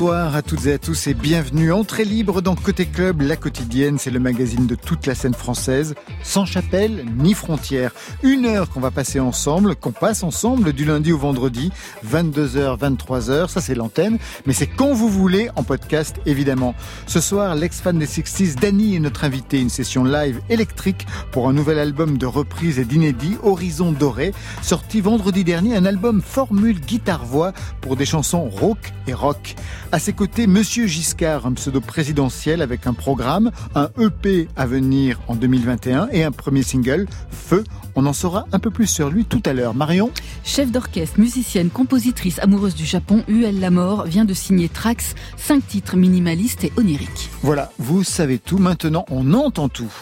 Bonsoir à toutes et à tous et bienvenue. Entrée libre dans Côté Club, la quotidienne, c'est le magazine de toute la scène française, sans chapelle ni frontières. Une heure qu'on va passer ensemble, qu'on passe ensemble du lundi au vendredi, 22h, 23h, ça c'est l'antenne, mais c'est quand vous voulez en podcast évidemment. Ce soir, l'ex-fan des 60s, Danny est notre invité, une session live électrique pour un nouvel album de reprise et d'inédit, Horizon Doré, sorti vendredi dernier, un album formule guitare-voix pour des chansons rock et rock. À ses côtés, Monsieur Giscard, un pseudo présidentiel avec un programme, un EP à venir en 2021 et un premier single, Feu. On en saura un peu plus sur lui tout à l'heure. Marion? Chef d'orchestre, musicienne, compositrice amoureuse du Japon, UL Lamor vient de signer Trax, cinq titres minimalistes et oniriques. Voilà, vous savez tout. Maintenant, on entend tout.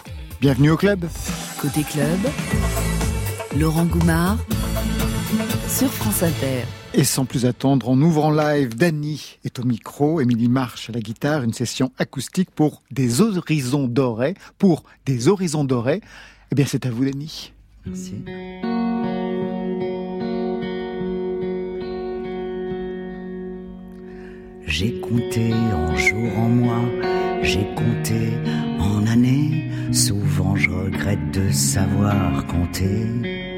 Bienvenue au club. Côté club, Laurent Goumard sur France Inter. Et sans plus attendre, en live. Dany est au micro, Émilie Marche à la guitare, une session acoustique pour des horizons dorés. Pour des horizons dorés. Eh bien, c'est à vous, Dany. Merci. J'ai compté en jours, en mois, j'ai compté en années. Souvent je regrette de savoir compter.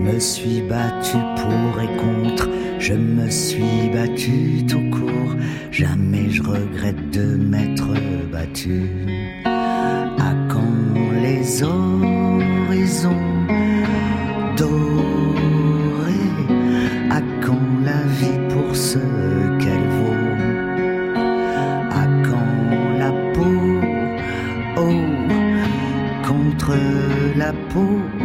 Me suis battu pour et contre, je me suis battu tout court. Jamais je regrette de m'être battu. À quand les horizons dorés? À quand la vie pour ce qu'elle vaut? À quand la peau?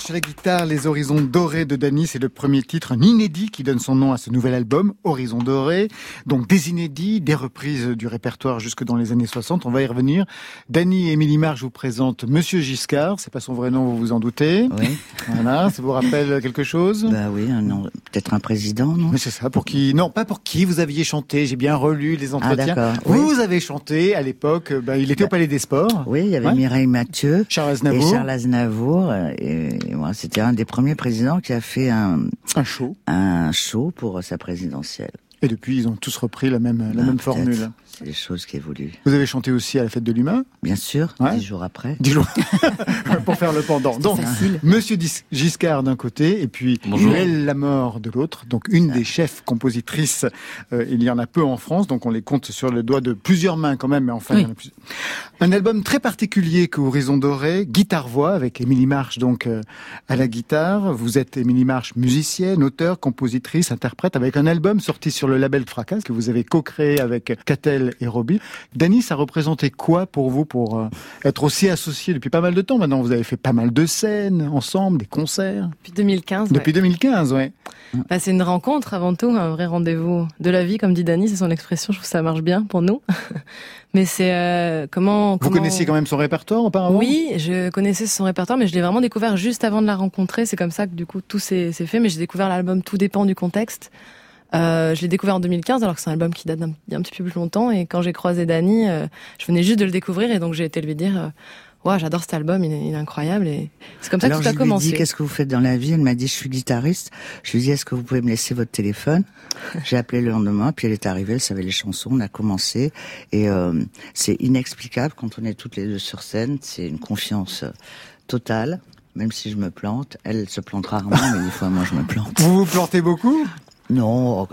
Marche à la guitare, Les Horizons Dorés de Dany, c'est le premier titre, un inédit qui donne son nom à ce nouvel album, Horizons Dorés. Donc des inédits, des reprises du répertoire jusque dans les années 60, on va y revenir. Dany et Émilie Marche vous présentent Monsieur Giscard, c'est pas son vrai nom, vous vous en doutez. Oui, Voilà, ça vous rappelle quelque chose? Bah oui, un nom- peut-être un président, non? Mais c'est ça, pour qui Non, pas pour qui vous aviez chanté, j'ai bien relu les entretiens. d'accord, vous oui. avez chanté à l'époque, bah, il était au Palais des Sports. Oui, il y avait Ouais. Mireille Mathieu. Charles Aznavour. Et Charles Aznavour, euh, et moi, c'était un des premiers présidents qui a fait un, Un show. un show pour sa présidentielle. Et depuis, ils ont tous repris la même, la même formule. C'est des choses qui évoluent. Vous avez chanté aussi à la fête de l'humain Bien sûr, dix jours après. Dix jours. Pour faire le pendant. Donc, Monsieur Giscard d'un côté, et puis Joël Lamort de l'autre. Donc, une des chefs compositrices. Euh, il y en a peu en France, donc on les compte sur le doigt de plusieurs mains quand même, mais enfin, il y en a plusieurs. Un album très particulier que Horizon Doré, guitare-voix, avec Émilie Marche, donc, euh, à la guitare. Vous êtes Émilie Marche, musicienne, auteur, compositrice, interprète, avec un album sorti sur le label Fracas que vous avez co-créé avec Catel et Robbie. Dany, ça représentait quoi pour vous pour euh, être aussi associé depuis pas mal de temps maintenant? Vous avez fait pas mal de scènes ensemble, des concerts? Depuis 2015. Depuis 2015, ouais. Bah, c'est une rencontre avant tout, un vrai rendez-vous de la vie, comme dit Dany, c'est son expression. Je trouve que ça marche bien pour nous. mais c'est euh, comment, Vous connaissiez quand même son répertoire auparavant? Oui, je connaissais son répertoire, mais je l'ai vraiment découvert juste avant de la rencontrer. C'est comme ça que du coup tout s'est fait. Mais j'ai découvert l'album Tout dépend du contexte. Euh, je l'ai découvert en 2015, alors que c'est un album qui date d'un petit peu plus longtemps. Et quand j'ai croisé Dany, euh, je venais juste de le découvrir, et donc j'ai été lui dire. Euh, Ouais, j'adore cet album, il est, incroyable et c'est comme ça que tout a commencé. Je lui ai dit qu'est-ce que vous faites dans la vie? Elle m'a dit je suis guitariste. Je lui ai dit est-ce que vous pouvez me laisser votre téléphone? J'ai appelé le lendemain, puis elle est arrivée, elle savait les chansons, on a commencé et euh, c'est inexplicable quand on est toutes les deux sur scène, c'est une confiance totale. Même si je me plante, elle se plante rarement, mais des fois moi je me plante. Vous vous plantez beaucoup? Non,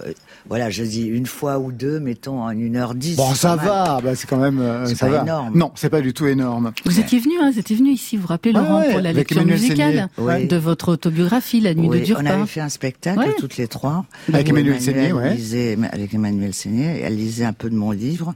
voilà, je dis une fois ou deux, mettons en une heure dix. Bon, ça va, bah, c'est quand même, euh, ça va. énorme. Non, c'est pas du tout énorme. Vous étiez venu, hein, vous étiez venu ici, vous vous rappelez Laurent pour la lecture musicale de votre autobiographie, La Nuit de Durpa. On avait fait un spectacle toutes les trois avec Emmanuel Seigné, ouais. avec Emmanuel Seigné, elle lisait un peu de mon livre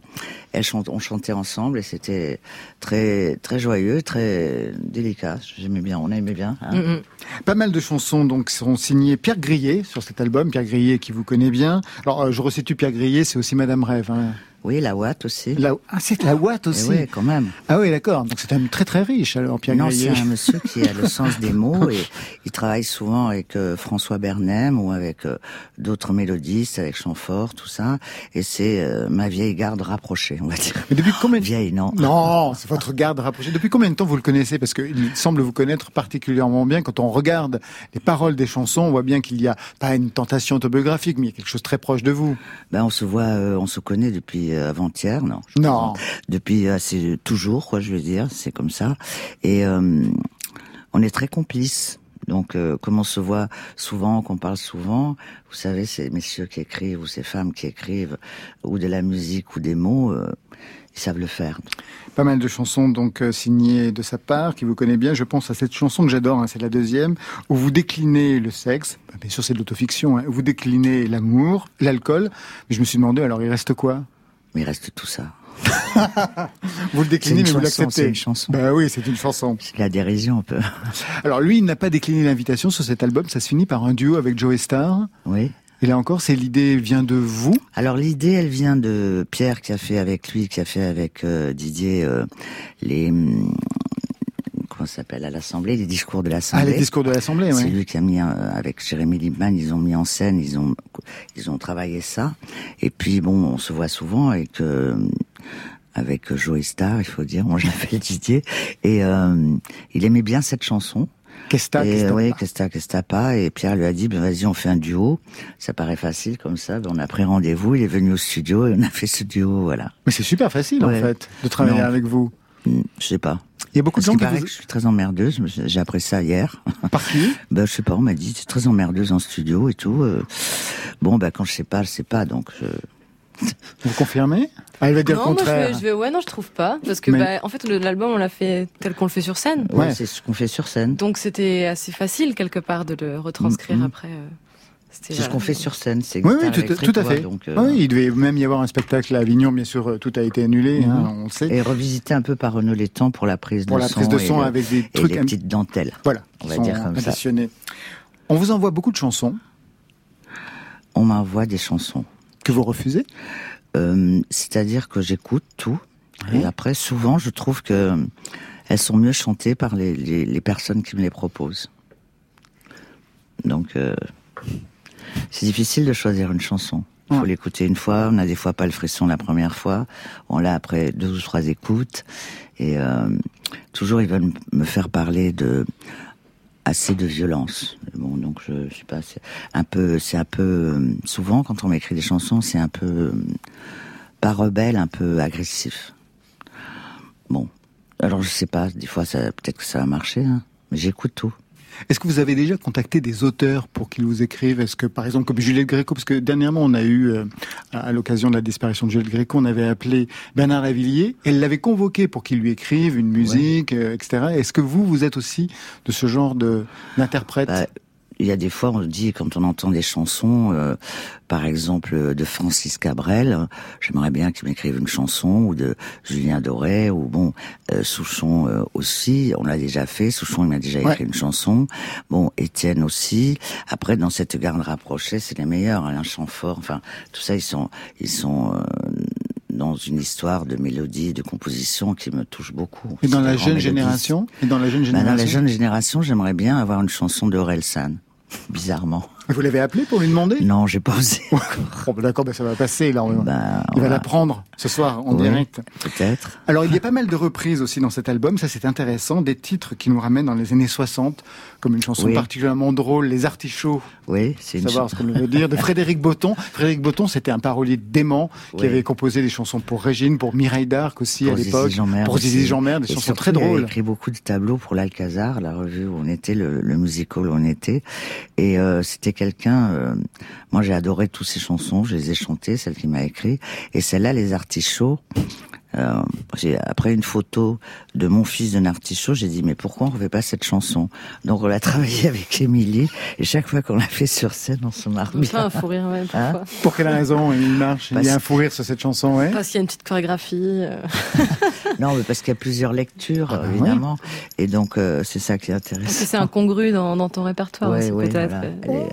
elles chante, on chantait ensemble et c'était très très joyeux, très délicat. J'aimais bien, on aimait bien. Hein. Mm. Pas mal de chansons donc seront signées Pierre Grillet sur cet album. Pierre Grillet qui vous connaît bien. Alors euh, je resitue Pierre Grillet, c'est aussi Madame Rêve. Hein. Oui, la Watt aussi. Ah, c'est la Watt aussi. oui, quand même. Ah oui, d'accord. Donc c'est un homme très très riche alors Pierre Non, c'est un monsieur qui a le sens des mots et il travaille souvent avec euh, François Bernem ou avec euh, d'autres mélodistes, avec Chamfort, tout ça. Et c'est euh, ma vieille garde rapprochée, on va dire. Mais depuis combien de... Vieille, non. Non, c'est votre garde rapprochée. Depuis combien de temps vous le connaissez? Parce qu'il semble vous connaître particulièrement bien. Quand on regarde les paroles des chansons, on voit bien qu'il y a pas une tentation autobiographique, mais il y a quelque chose très proche de vous. Ben, on se voit, on se connaît depuis avant-hier non. Depuis, euh, c'est toujours, quoi, je veux dire, c'est comme ça. Et euh, on est très complices. Donc, euh, comme on se voit souvent, qu'on parle souvent, vous savez, ces messieurs qui écrivent ou ces femmes qui écrivent ou de la musique ou des mots, ils savent le faire. Pas mal de chansons donc signées de sa part, qui vous connaît bien. Je pense à cette chanson que j'adore, hein, c'est la deuxième, où vous déclinez le sexe. Bah, bien sûr, c'est de l'autofiction. Hein, vous déclinez l'amour, l'alcool. Mais je me suis demandé, alors il reste quoi? Mais il reste tout ça. vous le déclinez, mais vous l'acceptez. C'est une chanson. Bah oui, c'est une chanson. C'est la dérision un peu. Alors lui, il n'a pas décliné l'invitation sur cet album. Ça se finit par un duo avec Joe Star. Oui. Et là encore, c'est l'idée vient de vous Alors l'idée, elle vient de Pierre qui a fait avec lui, qui a fait avec euh, Didier euh, les hum, comment ça s'appelle à l'Assemblée, les discours de l'Assemblée. Ah, les discours de l'Assemblée, oui. C'est lui qui a mis avec Jérémy Liebman, ils ont mis en scène, ils ont ils ont travaillé ça. Et puis bon, on se voit souvent avec avec Joey Star, il faut dire, moi je l'appelle Didier, et euh, il aimait bien cette chanson. Qu'est-ce et, oui, qu'est-ce qu'est-ce pas Et Pierre lui a dit, ben vas-y, on fait un duo. Ça paraît facile comme ça. Ben, on a pris rendez-vous. Il est venu au studio et on a fait ce duo, voilà. Mais c'est super facile en fait de travailler avec vous. Je sais pas. Il y a beaucoup de gens qui que je suis très emmerdeuse. J'ai appris ça hier. Par qui Ben je sais pas. On m'a dit, es très emmerdeuse en studio et tout. Euh. Bon, ben quand je sais pas, je sais pas. Donc je vous confirmez ah, Elle va dire non, le contraire. Moi je, vais, ouais, non, je trouve pas, parce que bah, en fait l'album on l'a fait tel qu'on le fait sur scène. Ouais, c'est ce qu'on fait sur scène. Donc c'était assez facile quelque part de le retranscrire mm-hmm. après. Euh, c'est ce qu'on fait sur scène, c'est oui, oui, tout, à fait. Donc, euh, oui, il devait même y avoir un spectacle à Avignon, bien sûr, tout a été annulé, hein, mm-hmm. on sait. Et revisité un peu par Renaud Létang pour la prise pour de la son. prise de son avec des trucs. Et les petites dentelles. Voilà, on va dire comme ça. On vous envoie beaucoup de chansons. On m'envoie des chansons. Que vous refusez? Euh, c'est-à-dire que j'écoute tout. Et après, souvent, je trouve que elles sont mieux chantées par les, les, personnes qui me les proposent. Donc, euh, c'est difficile de choisir une chanson. Il faut l'écouter une fois. On a des fois pas le frisson la première fois. On l'a après deux ou trois écoutes. Et euh, toujours, ils veulent me faire parler de assez de violence. Bon, donc je, je sais pas, c'est un peu, c'est un peu euh, souvent quand on m'écrit des chansons, c'est un peu euh, pas rebelle, un peu agressif. Bon, alors je sais pas, des fois ça, peut-être que ça va marcher, hein, mais j'écoute tout. Est-ce que vous avez déjà contacté des auteurs pour qu'ils vous écrivent Est-ce que, par exemple, comme Juliette Gréco, parce que dernièrement, on a eu, euh, à l'occasion de la disparition de Juliette Gréco, on avait appelé Bernard Lavillier, elle l'avait convoqué pour qu'il lui écrive une musique, euh, etc. Est-ce que vous, vous êtes aussi de ce genre de d'interprète? Bah, il y a des fois, on se dit, quand on entend des chansons, euh, par exemple de Francis Cabrel, euh, j'aimerais bien qu'il m'écrive une chanson, ou de Julien Doré, ou bon, euh, Souchon euh, aussi, on l'a déjà fait, Souchon il m'a déjà écrit Ouais. une chanson, bon, Étienne aussi. Après, dans cette garde rapprochée, c'est les meilleurs, Alain Chamfort, enfin, tout ça, ils sont, ils sont euh, dans une histoire de mélodie, de composition qui me touche beaucoup. Et dans la jeune génération? Et dans la jeune génération dans la jeune génération, j'aimerais bien avoir une chanson de San. Bizarrement. Vous l'avez appelé pour lui demander Non, j'ai pas osé. Bon, bah, D'accord, bah, ça va passer là. on- Bah, Il va on la prendre ce soir en Oui. direct. Peut-être. Alors, il y a pas mal de reprises aussi dans cet album, ça c'est intéressant, des titres qui nous ramènent dans les années 60, comme une chanson Oui. particulièrement drôle, Les Artichauts, Oui, c'est une savoir ce que veut dire, de Frédéric Botton. Frédéric Botton, c'était un parolier dément qui avait composé des chansons pour Régine, pour Mireille d'Arc aussi Pour à l'époque, pour Zizi. Jeanmaire, des Et chansons surtout, très il a drôles. écrit beaucoup de tableaux pour l'Alcazar, la revue où on était, le, le musical où on était. Et euh, c'était quelqu'un. euh, moi, j'ai adoré toutes ses chansons. Je les ai chantées, celles qu'il m'a écrites. Et celle-là, les artichauts. Euh, j'ai après une photo de mon fils d'un artichaut, j'ai dit mais pourquoi on refait pas cette chanson? Donc on l'a travaillé avec Émilie et chaque fois qu'on l'a fait sur scène, on se marre bien. Enfin, un fou rire, ouais, Hein? pourquoi Pour quelle raison? Il marche Il y a un fou rire sur cette chanson, ouais? Parce qu'il y a une petite chorégraphie. euh. Non, mais parce qu'il y a plusieurs lectures, Ah bah oui. évidemment. Et donc, euh, c'est ça qui est Parce que intéressant. c'est incongru dans, dans ton répertoire Ouais, aussi, ouais, peut-être. voilà.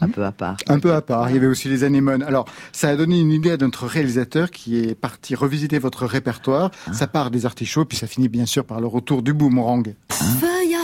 Un peu à part. Un peu à part. Il y avait aussi les anémones. Alors, ça a donné une idée à notre réalisateur qui est parti revisiter votre répertoire. Ça part des artichauts, puis ça finit bien sûr par le retour du boomerang. Feuille à feuille,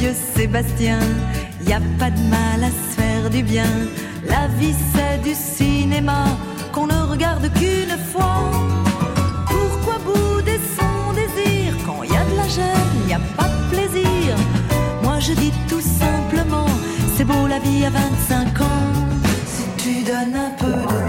vieux Sébastien, y a pas de mal à se faire du bien. La vie c'est du cinéma qu'on ne regarde qu'une fois. Pourquoi bouder son désir Quand il y a de la gêne, n'y a pas de plaisir? Moi je dis tout simplement, c'est beau la vie à 25 ans. Si tu donnes un peu de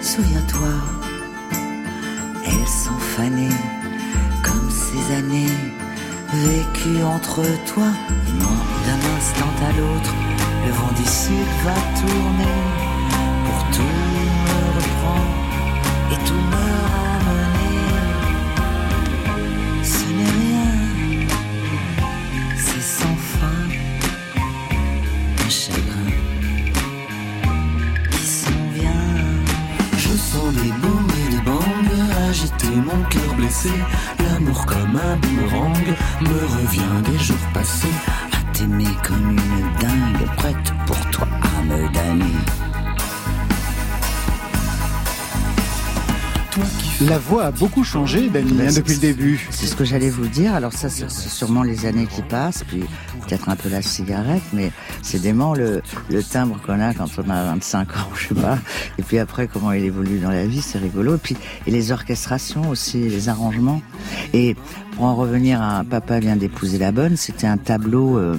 souviens-toi Elles sont fanées, comme ces années, vécues entre toi et moi. D'un instant à l'autre, le vent du sud va tourner, Comme un boomerang me revient des jours passés. À t'aimer comme une dingue, prête pour toi à me damner. La voix a beaucoup changé, hein, c'est- depuis le début. C'est ce que j'allais vous dire. Alors ça, c'est c'est sûrement les années qui passent, puis peut-être un peu la cigarette, mais c'est dément le, le timbre qu'on a quand on a 25 ans, je sais pas. Et puis après, comment il évolue dans la vie, c'est rigolo. Et puis et les orchestrations aussi, les arrangements. Et pour en revenir à Papa vient d'épouser la bonne, c'était un tableau. euh,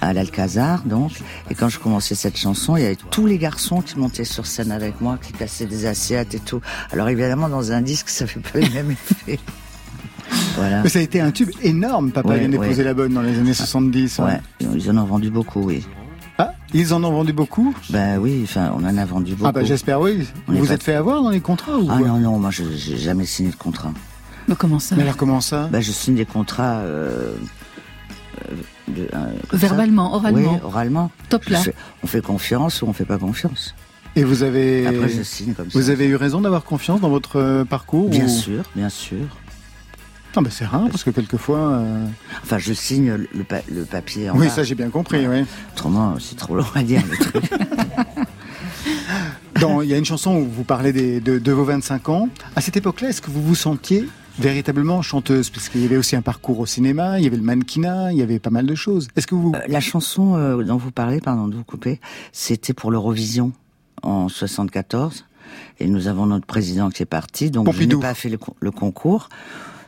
à l'Alcazar, donc. Et quand je commençais cette chanson, il y avait tous les garçons qui montaient sur scène avec moi, qui passaient des assiettes et tout. Alors évidemment, dans un disque, ça fait pas le même effet. Voilà. Mais ça a été un tube énorme, Papa Ouais, vient d'épouser ouais. la bonne dans les années 70. Ouais, ils en ont vendu beaucoup, oui. Ah, ils en ont vendu beaucoup? Ben oui, enfin, on en a vendu beaucoup. Ah bah j'espère oui. On Vous vous pas- êtes fait avoir dans les contrats ou Ah non, non, moi, je j'ai jamais signé de contrat. Mais comment ça? Mais alors comment ça? Ben, je signe des contrats. Euh, euh, de- euh, ça. Verbalement, oralement. Oui, oralement. Top là. fais- on fait confiance ou on fait pas confiance. Et vous avez Après, je signe comme ça. vous avez eu raison d'avoir confiance dans votre euh, parcours Bien ou- sûr, bien sûr. Ah bah c'est rare parce que quelquefois. euh, Enfin, je signe le, le pa- le papier en Oui, bas. ça j'ai bien compris. Oui. Autrement, c'est trop long à dire. le truc. Il y a une chanson où vous parlez des- de, de vos 25 ans. À cette époque-là, est-ce que vous vous sentiez véritablement chanteuse Parce qu'il y avait aussi un parcours au cinéma, il y avait le mannequinat, il y avait pas mal de choses. Est-ce que vous... Euh, La chanson euh, dont vous parlez, pardon de vous couper, c'était pour l'Eurovision en 74. Et nous avons notre président qui est parti, donc je Pompidou. n'ai pas fait le, con- le concours.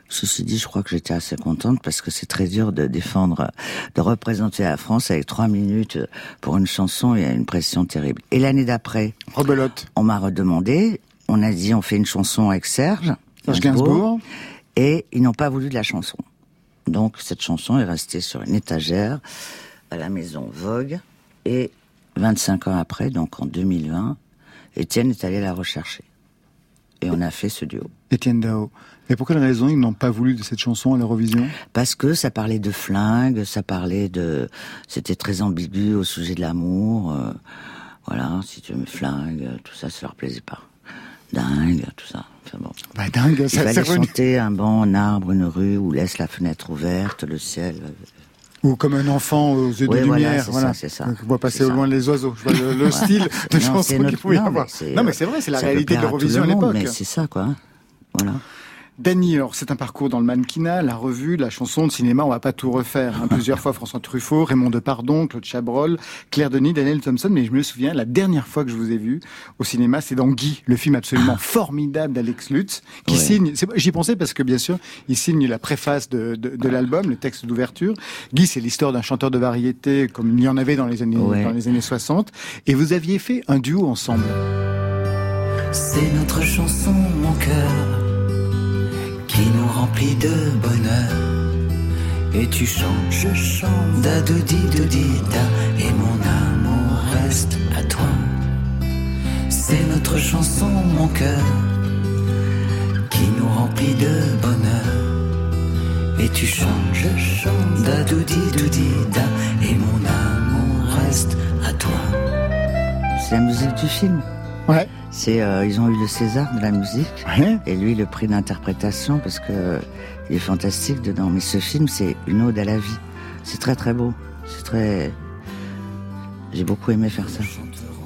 Ceci dit, je crois que j'étais assez contente parce que c'est très dur de défendre, de représenter la France avec trois minutes pour une chanson. Il y a une pression terrible. Et l'année d'après, Rebelote, on m'a redemandé. On a dit on fait une chanson avec Serge. Serge Gainsbourg. Et ils n'ont pas voulu de la chanson. Donc cette chanson est restée sur une étagère à la maison Vogue. Et 25 ans après, donc en 2020, Étienne est allé la rechercher. Et on a fait ce duo. Étienne Dao. Mais pour quelle raison ils n'ont pas voulu de cette chanson à l'Eurovision Parce que ça parlait de flingue, ça parlait de... C'était très ambigu au sujet de l'amour. euh, voilà, si tu me flingues, tout ça, ça leur plaisait pas. Dingue, tout ça. Enfin bon. Bah dingue, Il ça, fallait c'est revenu. chanter un banc, un arbre, une rue, ou laisse la fenêtre ouverte, le ciel. Ou comme un enfant aux yeux de voilà, lumière. voilà. ça, c'est ça. On voit passer au ça. loin les oiseaux. Je vois le, le style de Non, chanson qu'il pouvait y avoir. Non mais c'est vrai, c'est la réalité de l'Eurovision à l'époque. Mais c'est ça, quoi. Voilà. Dany, alors c'est un parcours dans le mannequinat, la revue, la chanson, le cinéma, on va pas tout refaire. hein. Plusieurs fois François Truffaut, Raymond Depardon, Claude Chabrol, Claire Denis, Daniel Thompson, mais je me souviens, la dernière fois que je vous ai vu au cinéma, c'est dans Guy, le film absolument formidable d'Alex Lutz, qui Ouais. signe, j'y pensais parce que bien sûr, il signe la préface de, de, de l'album, le texte d'ouverture. Guy, c'est l'histoire d'un chanteur de variété, comme il y en avait dans les années, Ouais. dans les années 60, et vous aviez fait un duo ensemble. C'est notre chanson, mon cœur, qui nous remplit de bonheur. Et tu chantes, je chante, da do di do di da, et mon amour reste à toi. C'est notre chanson, mon cœur, qui nous remplit de bonheur. Et tu chantes, je chante, da do di do di da, et mon amour reste à toi. C'est la musique du film? Ouais. C'est, euh, ils ont eu le César de la musique. Ouais. Et lui, le prix d'interprétation, parce que euh, il est fantastique dedans. Mais ce film, c'est une ode à la vie. C'est très très beau. C'est très. J'ai beaucoup aimé faire ça.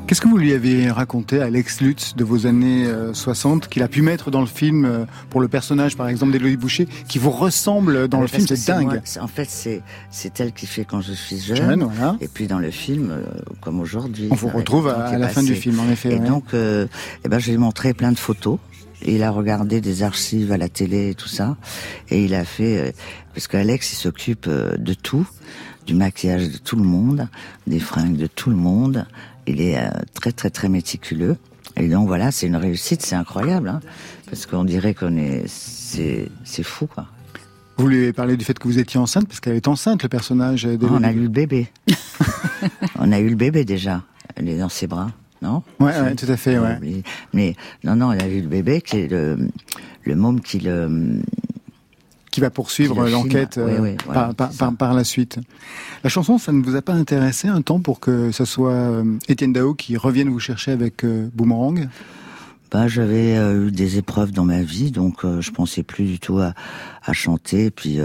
Qu'est-ce que vous lui avez raconté Alex Lutz de vos années euh, 60 qu'il a pu mettre dans le film euh, pour le personnage par exemple d'Élodie Boucher qui vous ressemble dans Ah, le film? c'est moi- dingue. en fait, c'est c'est elle qui fait quand je suis jeune. Jeune, voilà. Et puis dans le film, euh, comme aujourd'hui. On vous retrouve à, la fin du film en effet. Et ouais. donc, euh, eh ben, je lui ai montré plein de photos. Et il a regardé des archives à la télé et tout ça. Et il a fait, euh, parce qu'Alex, il s'occupe euh, de tout, du maquillage de tout le monde, des fringues de tout le monde. Il est euh, très, très, très méticuleux. Et donc voilà, c'est une réussite, c'est incroyable, hein, parce qu'on dirait qu'on est, c'est, c'est fou, quoi. Vous lui avez parlé du fait que vous étiez enceinte parce qu'elle est enceinte le personnage. Ah, on a eu le bébé. on a eu le bébé déjà. Elle est dans ses bras, non? Ouais, ouais, tout à fait, ouais. Mais, non, non, elle a eu le bébé qui est le, le môme qui le. Qui va poursuivre le l'enquête. Oui, euh, oui, voilà, par, par, la suite. La chanson, ça ne vous a pas intéressé un temps pour que ce soit euh, Étienne Dao qui revienne vous chercher avec euh, Boomerang? Bah, j'avais eu des épreuves dans ma vie, donc je pensais plus du tout à, à chanter. Puis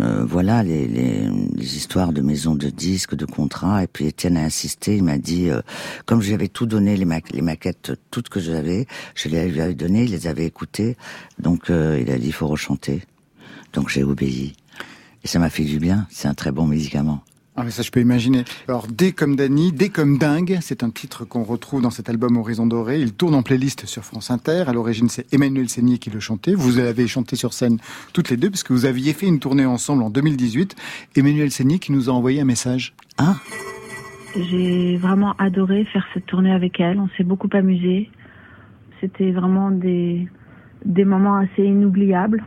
euh, voilà les, les, les histoires de maisons de disques, de contrats. Et puis Étienne a insisté. Il m'a dit, euh, comme j'avais tout donné, les, ma- les maquettes toutes que j'avais, je les lui avais données, il les avait écoutées. Donc euh, il a dit, il faut rechanter. Donc j'ai obéi. Et ça m'a fait du bien. C'est un très bon médicament. Ah mais ça je peux imaginer. Alors Dès comme Dany, Dès comme dingue, c'est un titre qu'on retrouve dans cet album Horizon Doré. Il tourne en playlist sur France Inter. À l'origine c'est Emmanuel Seigné qui le chantait. Vous l'avez chanté sur scène toutes les deux puisque vous aviez fait une tournée ensemble en 2018. Emmanuel Seigné qui nous a envoyé un message. Ah, J'ai vraiment adoré faire cette tournée avec elle. On s'est beaucoup amusé. C'était vraiment des, des moments assez inoubliables.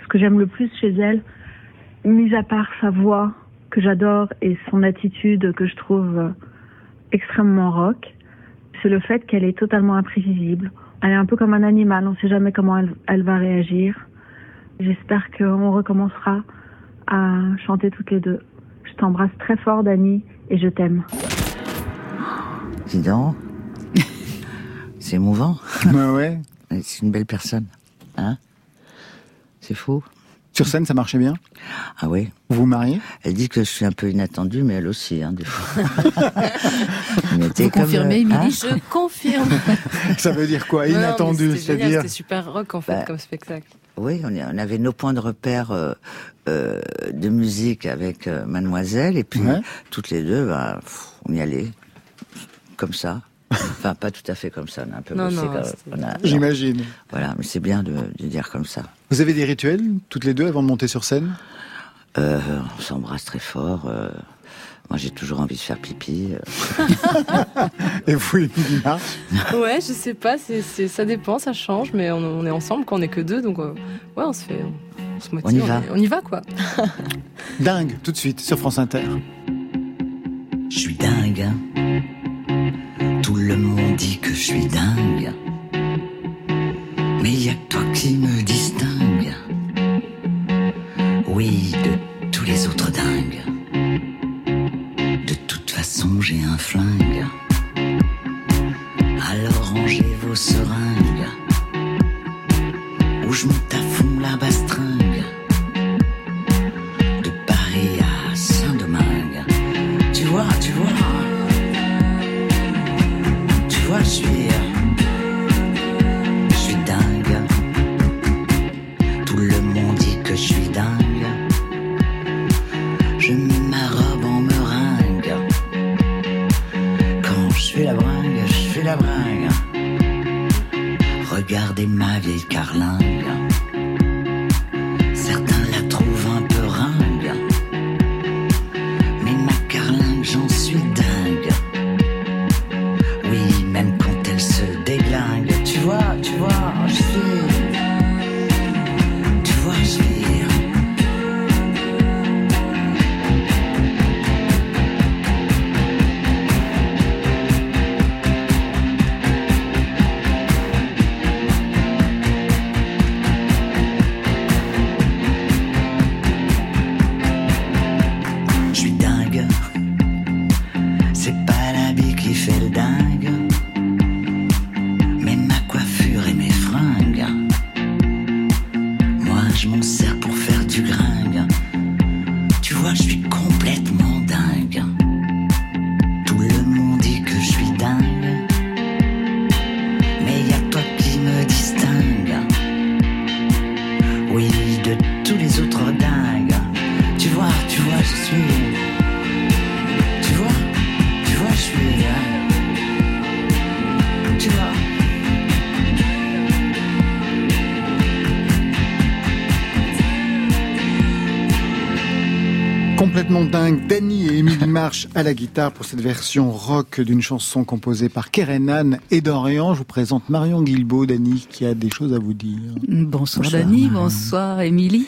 ce que j'aime le plus chez elle, mis à part sa voix que j'adore et son attitude que je trouve euh, extrêmement rock, c'est le fait qu'elle est totalement imprévisible. Elle est un peu comme un animal, on ne sait jamais comment elle, elle va réagir. J'espère qu'on recommencera à chanter toutes les deux. Je t'embrasse très fort, Dani, et je t'aime. Dis donc. C'est émouvant. Ouais, ouais. C'est une belle personne. Hein? C'est fou. Sur scène, ça marchait bien? Ah oui. Vous vous mariez? Elle dit que je suis un peu inattendue, mais elle aussi, hein, des fois. Vous comme, confirmez, euh, hein Émilie Je confirme. Ça veut dire quoi? Inattendu, c'est-à-dire C'était super rock en fait Bah, comme spectacle. Oui, on, avait nos points de repère euh, euh, de musique avec euh, Mademoiselle, et puis Ouais. toutes les deux, bah, pff, on y allait comme ça. Enfin, pas tout à fait comme ça, on a un peu Non, bossé non, on J'imagine. Voilà, mais c'est bien de, de dire comme ça. Vous avez des rituels, toutes les deux, avant de monter sur scène? Euh, on s'embrasse très fort. euh, moi, j'ai toujours envie de faire pipi. euh. Et vous, Ouais, je sais pas, c'est, c'est- ça dépend, ça change, mais on, on est ensemble quand on est que deux, donc euh, ouais, on se fait, on, se motive, On y va. est- on y va quoi. Dingue, tout de suite, sur France Inter. Je suis dingue. hein. Suis dingue. À la guitare pour cette version rock d'une chanson composée par Kerenan et Dorian. Je vous présente Marion Guilbault, Danny, qui a des choses à vous dire. Bonsoir, Bonsoir, Dani, bonsoir Émilie.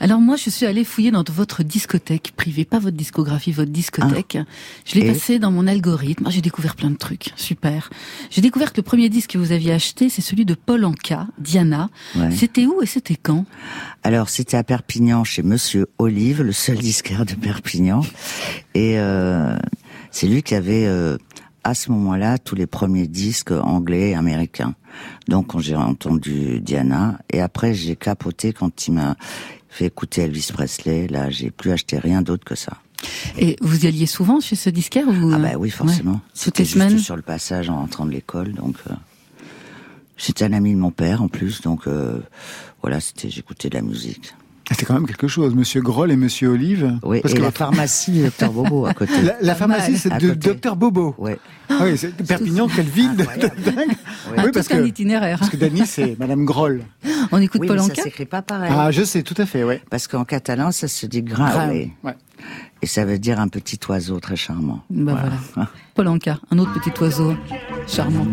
Alors moi je suis allée fouiller dans votre discothèque privée, pas votre discographie, votre discothèque. Je l'ai passé dans mon algorithme. Ah, J'ai découvert plein de trucs, super. J'ai découvert que le premier disque que vous aviez acheté, c'est celui de Paul Anka, Diana. Ouais. C'était où et c'était quand? Alors, c'était à Perpignan chez Monsieur Olive, le seul disquaire de Perpignan. Et euh, c'est lui qui avait, euh, à ce moment-là, tous les premiers disques anglais et américains. Donc, quand j'ai entendu Diana, et après, j'ai capoté quand il m'a fait écouter Elvis Presley. Là, j'ai plus acheté rien d'autre que ça. Et vous y alliez souvent chez ce disquaire ou Ah bah oui, forcément. Ouais. Toutes les juste semaines sur le passage en rentrant de l'école, donc euh, c'était un ami de mon père en plus, donc euh, voilà, c'était j'écoutais de la musique. C'est quand même quelque chose, Monsieur Groll et Monsieur Olive. Oui, Parce et que la votre- pharmacie Docteur Bobo à côté. la, pharmacie, mal. c'est de. Docteur Bobo. Ouais. Ah oui, c'est Perpignan, quelle ville de, Incroyable. de dingue. Ah, Oui, tout parce un que, itinéraire. parce que Danny, c'est Madame Groll. On écoute Oui, Paul mais ça s'écrit pas pareil. Ah, je sais, tout à fait, ouais. Parce qu'en catalan, ça se dit grave. Ouais. Et ça veut dire un petit oiseau très charmant. Bah voilà. Paul Anka, un autre petit oiseau charmant.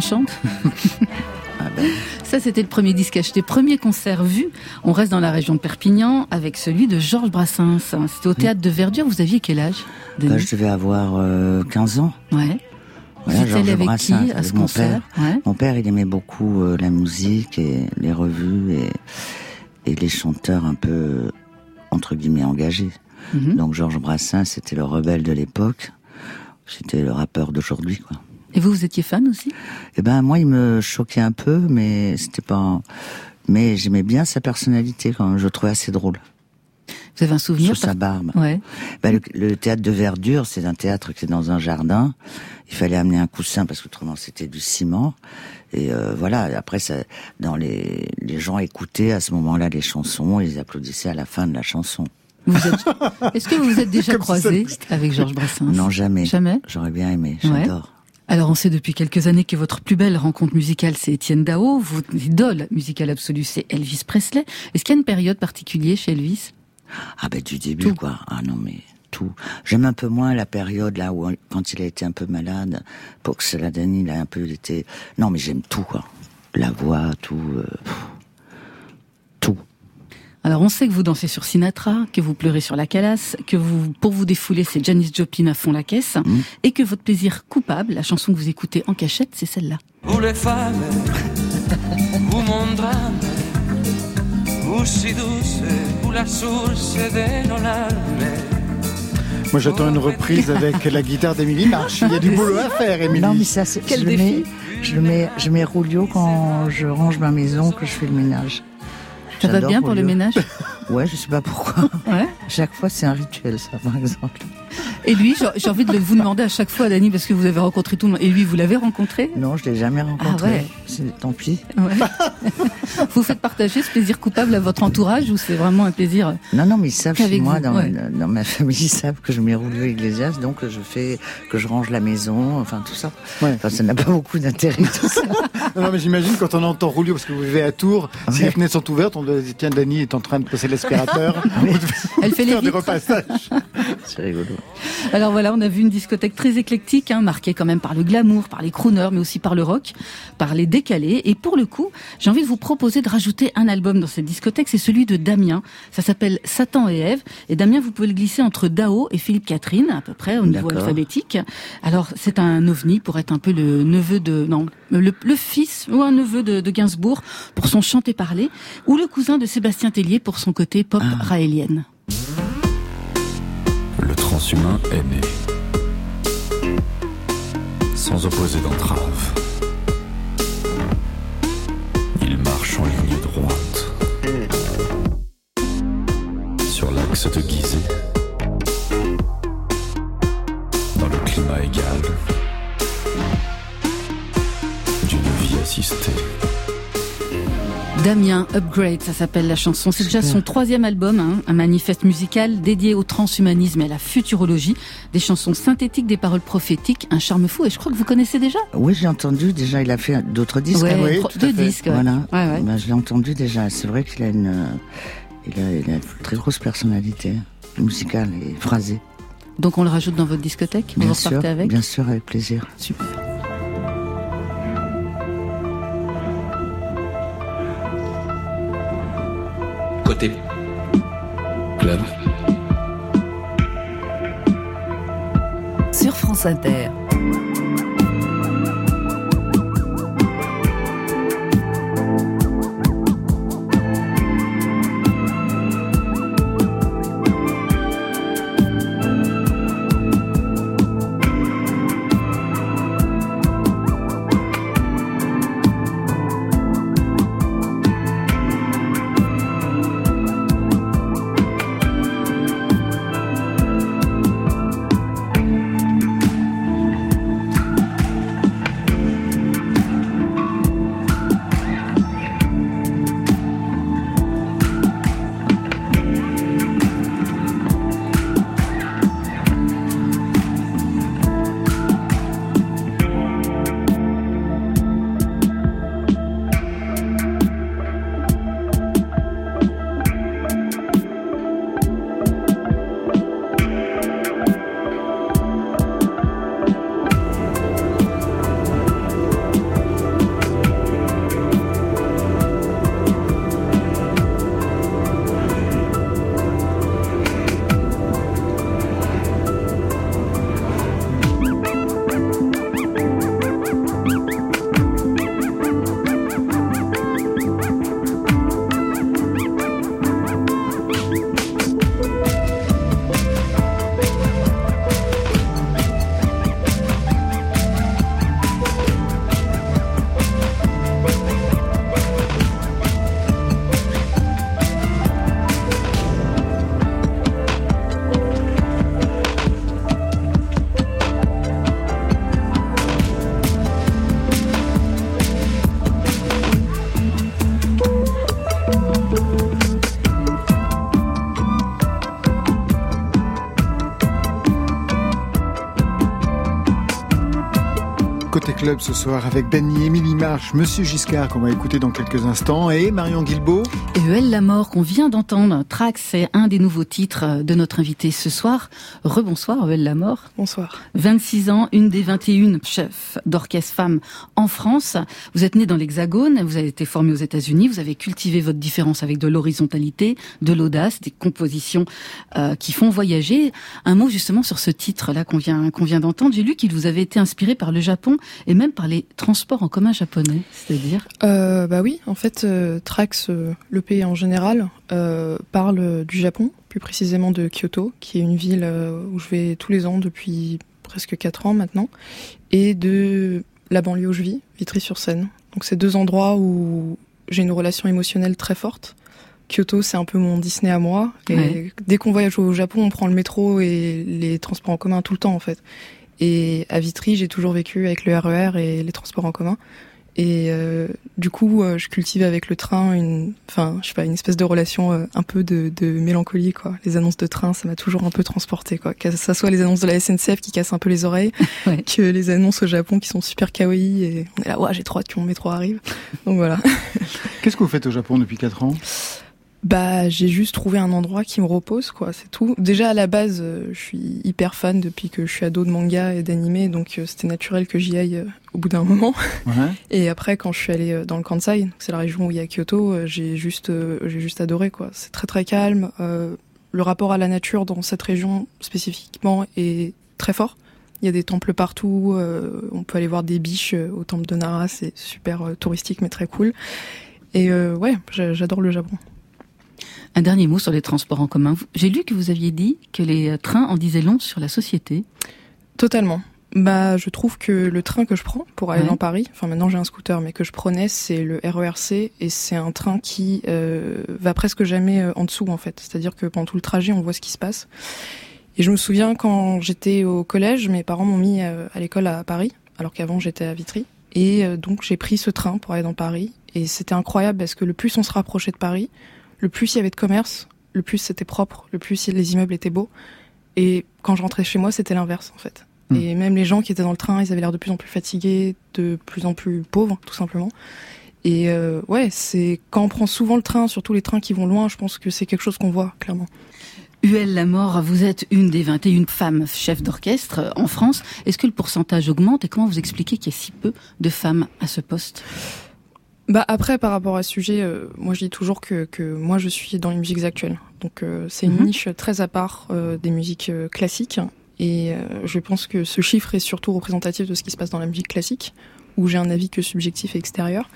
Chante Ah ben, Ça, c'était le premier disque acheté, premier concert vu. On reste dans la région de Perpignan avec celui de Georges Brassens. C'était au théâtre de Verdure. Vous aviez quel âge bah, je devais avoir euh, 15 ans. Ouais. Voilà, Georges avec Brassens, qui à avec ce mon concert Ouais. Mon père, il aimait beaucoup euh, la musique et les revues et, et les chanteurs un peu, entre guillemets, engagés. Mhm. Donc Georges Brassens, c'était le rebelle de l'époque. C'était le rappeur d'aujourd'hui, quoi. Et vous, vous étiez fan aussi? Eh ben, moi, il me choquait un peu, mais c'était pas... Mais j'aimais bien sa personnalité, quand même. Je le trouvais assez drôle. Vous avez un souvenir Sur sa barbe. Ouais. Ben, le, le théâtre de Verdure, c'est un théâtre qui est dans un jardin. Il fallait amener un coussin parce qu'autrement c'était du ciment. Et euh, voilà. Après, ça, dans les, les gens écoutaient à ce moment-là les chansons. Ils applaudissaient à la fin de la chanson. Êtes... Est-ce que vous vous êtes déjà Comme si ça croisé avec Georges Brassens? Non, jamais. Jamais? J'aurais bien aimé. Ouais. Alors on sait depuis quelques années que votre plus belle rencontre musicale c'est Étienne Dao, votre idole musicale absolue c'est Elvis Presley. Est-ce qu'il y a une période particulière chez Elvis? Ah ben du début Tout. quoi. Ah non mais tout. J'aime un peu moins la période là où quand il a été un peu malade, pour que cela il a un peu été. Non mais j'aime tout quoi. La voix, tout, euh. Alors on sait que vous dansez sur Sinatra, que vous pleurez sur la calasse, que vous pour vous défouler c'est Janis Joplin à fond la caisse, Mm. et que votre plaisir coupable, la chanson que vous écoutez en cachette, c'est celle-là. Où les femmes, où mon drame, où si douce, où la source de nos larmes. Moi, j'attends une reprise avec la guitare d'Émilie March. Il y a du boulot à faire, Émilie. Non mais ça c'est. Quel je mets, je mets, je mets Roulio quand je range ma maison, que je fais le ménage. Ça va bien pour le ménage? Ouais, je sais pas pourquoi. Ouais. Chaque fois c'est un rituel ça par exemple. Et lui, j'ai- envie de vous demander à chaque fois, Dani, parce que vous avez rencontré tout le monde. Et lui, vous l'avez rencontré? Non, je l'ai jamais rencontré. Ah ouais. C'est tant pis. Ouais. Vous faites partager ce plaisir coupable à votre entourage ou c'est vraiment un plaisir Non, non, mais ils savent chez moi, dans, ouais. dans ma famille, ils savent que je mets Roulio Iglesias, donc je fais, que je range la maison, enfin tout ça. Ouais. Enfin, ça n'a pas beaucoup d'intérêt tout ça. Non, non, mais j'imagine quand on entend Roulio, parce que vous vivez à Tours, si les fenêtres sont ouvertes, on doit dire tiens, Dany est en train de passer l'aspirateur. Elle fait les faire des vitres. repassages. C'est rigolo. Alors voilà, on a vu une discothèque très éclectique, hein, marquée quand même par le glamour, par les crooners, mais aussi par le rock, par les décalés. Et pour le coup, j'ai envie de vous proposer de rajouter un album dans cette discothèque, c'est celui de Damien. Ça s'appelle Satan et Ève. Et Damien, vous pouvez le glisser entre Dao et Philippe Catherine, à peu près au niveau alphabétique. Alors c'est un ovni pour être un peu le neveu de, non, le, le fils ou un neveu de, de Gainsbourg pour son chanter parler, ou le cousin de Sébastien Tellier pour son côté pop Ah. raélienne. Le transhumain est né. Sans opposer d'entrave. Il marche en ligne droite. Sur l'axe de Gizeh. Dans le climat égal. D'une vie assistée. Damien Upgrade, ça s'appelle la chanson. C'est déjà son troisième album, hein, un manifeste musical dédié au transhumanisme et à la futurologie. Des chansons synthétiques, des paroles prophétiques, un charme fou. Et je crois que vous connaissez déjà. Oui, j'ai entendu déjà, il a fait d'autres disques. Ouais, oui, à deux fait. disques. ouais. Voilà. Ouais. Ben, je l'ai entendu déjà. C'est vrai qu'il a une, euh, il a, il a une très grosse personnalité musicale et phrasée. Donc on le rajoute dans votre discothèque. Vous Bien repartez sûr, avec. bien sûr, avec plaisir. Super. Côté club. Sur France Inter. Club ce soir avec Dany, Émilie Marche, Monsieur Giscard qu'on va écouter dans quelques instants et Marion Guilbeault. Et Eul la mort qu'on vient d'entendre, Trax, c'est un des nouveaux titres de notre invité ce soir. Rebonsoir Eul la mort. Bonsoir. 26 ans, une des 21 chefs d'orchestre femmes en France. Vous êtes né dans l'Hexagone, vous avez été formé aux États-Unis, vous avez cultivé votre différence avec de l'horizontalité, de l'audace, des compositions euh, qui font voyager. Un mot justement sur ce titre-là qu'on vient qu'on vient d'entendre. J'ai lu qu'il vous avait été inspiré par le Japon et même par les transports en commun japonais, c'est-à-dire? Euh, Bah oui, en fait, euh, Trax, le pays en général, parle du Japon, plus précisément de Kyoto, qui est une ville où je vais tous les ans depuis presque 4 ans maintenant, et de la banlieue où je vis, Vitry-sur-Seine. Donc c'est deux endroits où j'ai une relation émotionnelle très forte. Kyoto, c'est un peu mon Disney à moi. Et Ouais. dès qu'on voyage au Japon, on prend le métro et les transports en commun tout le temps, en fait. Et à Vitry, j'ai toujours vécu avec le RER et les transports en commun. Et euh, du coup, euh, je cultive avec le train une, enfin, je sais pas, une espèce de relation euh, un peu de, de mélancolie, quoi. Les annonces de train, ça m'a toujours un peu transporté, quoi. Que ça soit les annonces de la SNCF qui cassent un peu les oreilles, Ouais. que les annonces au Japon qui sont super kawaii et on est là, ouais, j'ai trop hâte que mon métro arrive. Donc voilà. Qu'est-ce que vous faites au Japon depuis 4 ans? Bah, j'ai juste trouvé un endroit qui me repose, quoi, c'est tout. Déjà, à la base, euh, je suis hyper fan depuis que je suis ado de manga et d'animé, donc euh, c'était naturel que j'y aille euh, au bout d'un moment. Ouais. Et après, quand je suis allée dans le Kansai, c'est la région où il y a Kyoto, j'ai juste, j'ai juste adoré, quoi. C'est très très calme. le rapport à la nature dans cette région spécifiquement est très fort. Il y a des temples partout. on peut aller voir des biches au temple de Nara. C'est super touristique, mais très cool. Et ouais, j'a- j'adore le Japon. Un dernier mot sur les transports en commun. J'ai lu que vous aviez dit que les euh, trains en disaient long sur la société. Totalement. Bah, je trouve que le train que je prends pour aller Ouais. dans Paris, enfin maintenant j'ai un scooter, mais que je prenais, c'est le RERC et c'est un train qui euh, va presque jamais euh, en dessous en fait. C'est-à-dire que pendant tout le trajet, on voit ce qui se passe. Et je me souviens quand j'étais au collège, mes parents m'ont mis à l'école à Paris, alors qu'avant j'étais à Vitry. Et donc j'ai pris ce train pour aller dans Paris. Et c'était incroyable parce que le plus on se rapprochait de Paris, le plus il y avait de commerce, le plus c'était propre, le plus les immeubles étaient beaux. Et quand je rentrais chez moi, c'était l'inverse en fait. Hmm. Et même les gens qui étaient dans le train, ils avaient l'air de plus en plus fatigués, de plus en plus pauvres, tout simplement. Et euh, ouais, c'est quand on prend souvent le train, surtout les trains qui vont loin, je pense que c'est quelque chose qu'on voit clairement. UL Lamort, vous êtes une des 21 femmes chefs d'orchestre en France. Est-ce que le pourcentage augmente et comment vous expliquez qu'il y a si peu de femmes à ce poste? Bah après, par rapport à ce sujet, euh, moi je dis toujours que, que moi je suis dans les musiques actuelles. Donc euh, c'est une Mhm. niche très à part euh, des musiques euh, classiques. Et euh, je pense que ce chiffre est surtout représentatif de ce qui se passe dans la musique classique, où j'ai un avis que subjectif et extérieur.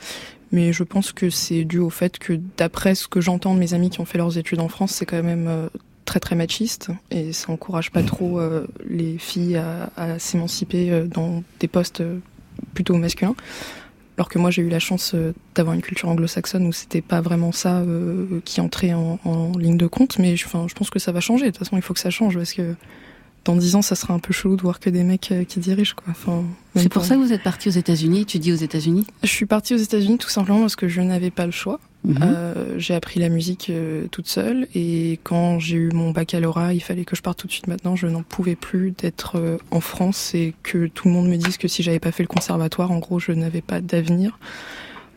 Mais je pense que c'est dû au fait que d'après ce que j'entends de mes amis qui ont fait leurs études en France, c'est quand même euh, très très machiste et ça encourage pas trop euh, les filles à, à s'émanciper euh, dans des postes euh, plutôt masculins. Alors que moi j'ai eu la chance euh, d'avoir une culture anglo-saxonne où c'était pas vraiment ça euh, qui entrait en, ligne de compte, mais je, je pense que ça va changer. De toute façon, il faut que ça change parce que dans dix ans, ça sera un peu chelou de voir que des mecs euh, qui dirigent quoi. Enfin, C'est pour ça que vous êtes parti aux États-Unis, étudier aux États-Unis Je suis partie aux États-Unis tout simplement parce que je n'avais pas le choix. Mhm. Euh, j'ai appris la musique euh, toute seule et quand j'ai eu mon baccalauréat, il fallait que je parte tout de suite maintenant. Je n'en pouvais plus d'être euh, en France et que tout le monde me dise que si j'avais pas fait le conservatoire, en gros, je n'avais pas d'avenir.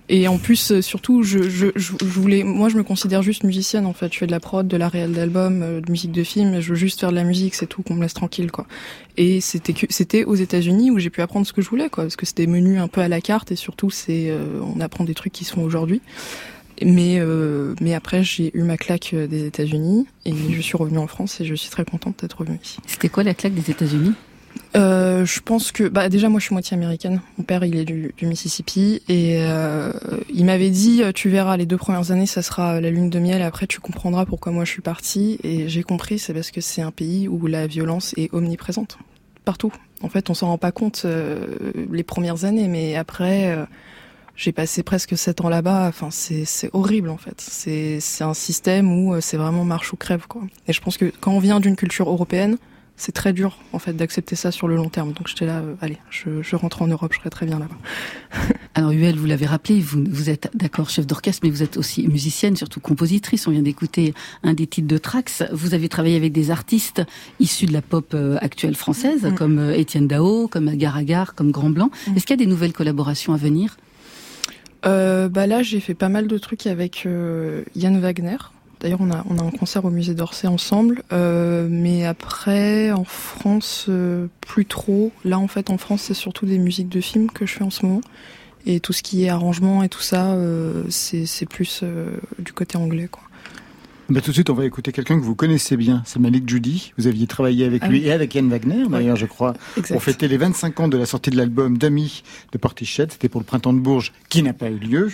Et en plus, euh, surtout, je, je, je, voulais, moi, je me considère juste musicienne en fait. Je fais de la prod, de la réelle d'album, euh, de musique de film. Je veux juste faire de la musique, c'est tout, qu'on me laisse tranquille, quoi. Et c'était c'était aux États-Unis où j'ai pu apprendre ce que je voulais, quoi, parce que c'était menu un peu à la carte et surtout, c'est euh, on apprend des trucs qui sont aujourd'hui. Mais euh, mais après, j'ai eu ma claque euh, des États-Unis et je suis revenue en France et je suis très contente d'être revenue ici. C'était quoi la claque des États-Unis? Euh, je pense que bah déjà moi je suis moitié américaine. Mon père il est du, du Mississippi et euh, il m'avait dit euh, tu verras les deux premières années ça sera la lune de miel et après tu comprendras pourquoi moi je suis partie et j'ai compris c'est parce que c'est un pays où la violence est omniprésente partout. En fait on s'en rend pas compte euh, les premières années mais après euh, j'ai passé presque sept ans là-bas. Enfin, c'est horrible en fait. C'est un système où c'est vraiment marche ou crève quoi. Et je pense que quand on vient d'une culture européenne, c'est très dur en fait d'accepter ça sur le long terme. Donc j'étais là, euh, allez, je, je, rentre en Europe, je serai très bien là-bas. Alors Huel, vous l'avez rappelé, vous, vous êtes d'accord chef d'orchestre, mais vous êtes aussi musicienne, surtout compositrice. On vient d'écouter un des titres de Trax. Vous avez travaillé avec des artistes issus de la pop euh, actuelle française, mm. comme euh, Étienne Dao, comme Agar Agar, comme Grand Blanc. Est-ce qu'il y a des nouvelles collaborations à venir? Euh, bah là, j'ai fait pas mal de trucs avec euh, Yann Wagner, D'ailleurs, on a, on a un concert au musée d'Orsay ensemble. Euh, mais après, en France, euh, plus trop. Là, en fait, en France, c'est surtout des musiques de films que je fais en ce moment. Et tout ce qui est arrangement et tout ça, euh, c'est plus euh, du côté anglais. Quoi. Bah, tout de suite, on va écouter quelqu'un que vous connaissez bien, c'est Malik Judy. Vous aviez travaillé avec Ah lui oui. et avec Yann Wagner, d'ailleurs, je crois, Exact. pour fêter les 25 ans de la sortie de l'album d'Amis de Portichet. C'était pour le printemps de Bourges, qui n'a pas eu lieu.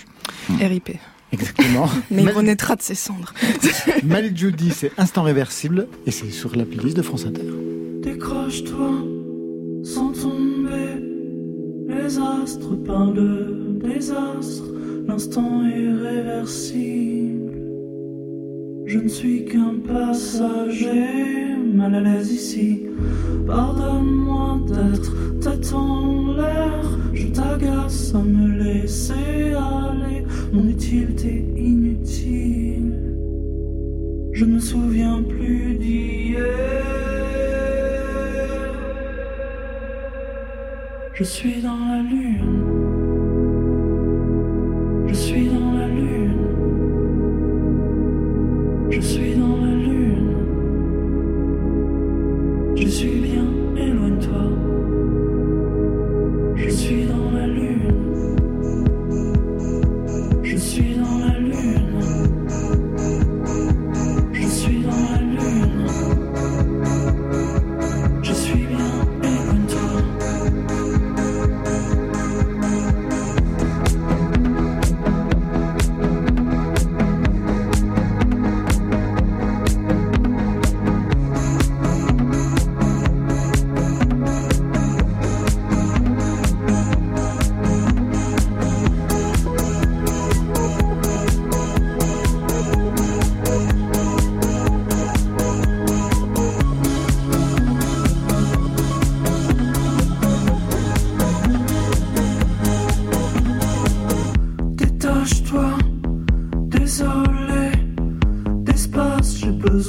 RIP. Exactement. Mais il Mal- renaîtra de ses cendres. Malik Judy, c'est Instant Réversible, et c'est sur la playlist de France Inter. Décroche-toi sans tomber. Les astres parlent de désastre. L'instant est réversible. Je ne suis qu'un passager, mal à l'aise ici. Pardonne-moi d'être tête en l'air. Je t'agace à me laisser aller. Mon utilité inutile. Je ne me souviens plus d'hier. Je suis dans la lune.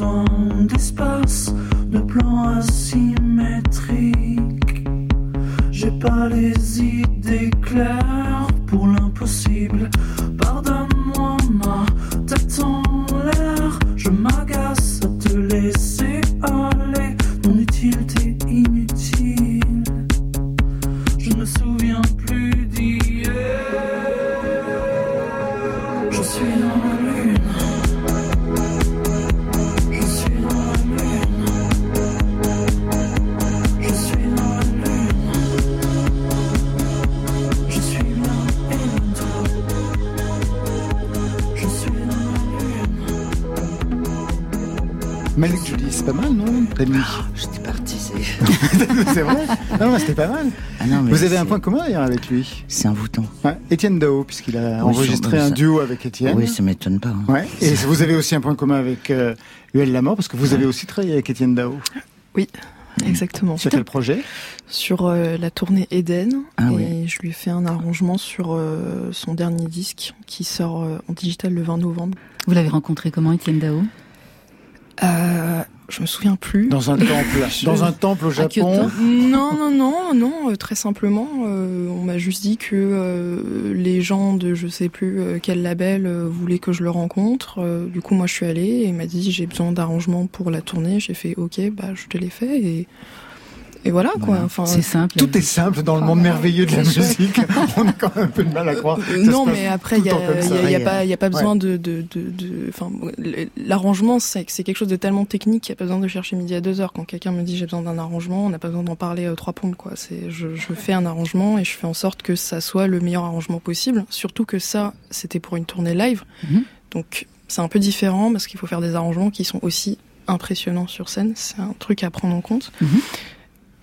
J'ai lui. C'est envoûtant. Ouais, Étienne Dao, puisqu'il a Oui, enregistré un ça- duo avec Étienne. Oui, ça m'étonne pas. hein. Ouais. Et vous avez aussi un point commun avec euh, Huel Lamort, parce que vous avez aussi travaillé avec Étienne Dao. Oui, exactement. Sur quel projet? Sur euh, la tournée Eden. Ah et oui. je lui ai fait un arrangement sur euh, son dernier disque qui sort euh, en digital le 20 novembre. Vous l'avez rencontré comment, Étienne Dao? Euh, je me souviens plus. Dans un temple, dans un temple au Japon. Non, non, non, non, euh, très simplement, euh, on m'a juste dit que euh, les gens de je sais plus quel label euh, voulaient que je le rencontre. Du coup, moi, je suis allée et il m'a dit j'ai besoin d'arrangements pour la tournée. J'ai fait ok, bah je te l'ai fait et et voilà quoi. Voilà. Enfin, C'est simple. Tout est simple dans le monde merveilleux de la musique. On a quand même un peu de mal à croire. non, mais après, il y le a, pas, a besoin de, de, de, de- enfin, l'arrangement, c'est quelque chose de tellement technique qu'il n'y a pas besoin de chercher midi à deux heures. Quand quelqu'un me dit j'ai besoin d'un arrangement, on n'a pas besoin d'en parler euh, trois pompes, quoi. C'est, je, je fais un arrangement et je fais en sorte que ça soit le meilleur arrangement possible. Surtout que ça, c'était pour une tournée live. Mhm. Donc, c'est un peu différent parce qu'il faut faire des arrangements qui sont aussi impressionnants sur scène. C'est un truc à prendre en compte. Mhm.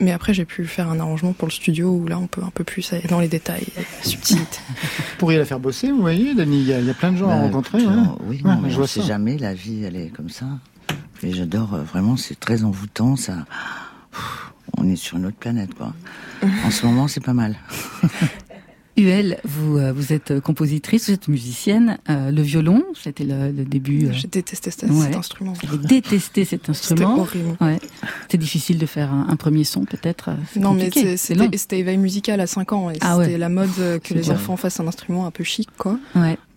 Mais après, j'ai pu faire un arrangement pour le studio où là, on peut un peu plus aller dans les détails, la subtilité. Vous pourriez la faire bosser, vous voyez, Dani. Il y, a- il y a plein de gens à Bah, rencontrer. euh, Oui, Ouais, non, mais je on vois sait ça. jamais, la vie, elle est comme ça. Et j'adore, euh, vraiment, c'est très envoûtant, ça. on est sur une autre planète, quoi. en ce moment, c'est pas mal. Huel, vous, euh, vous êtes compositrice, vous êtes musicienne. Euh, le violon, c'était le, le début. euh, J'ai détesté cet, Ouais. cet instrument. Avez détesté cet C'était instrument. horrible. Ouais. C'est difficile de faire un, un premier son, peut-être. euh, Non, mais compliqué, c'était c'était éveil musical à 5 ans et Ah c'était ouais. la mode que les enfants fassent un instrument un peu chic, quoi.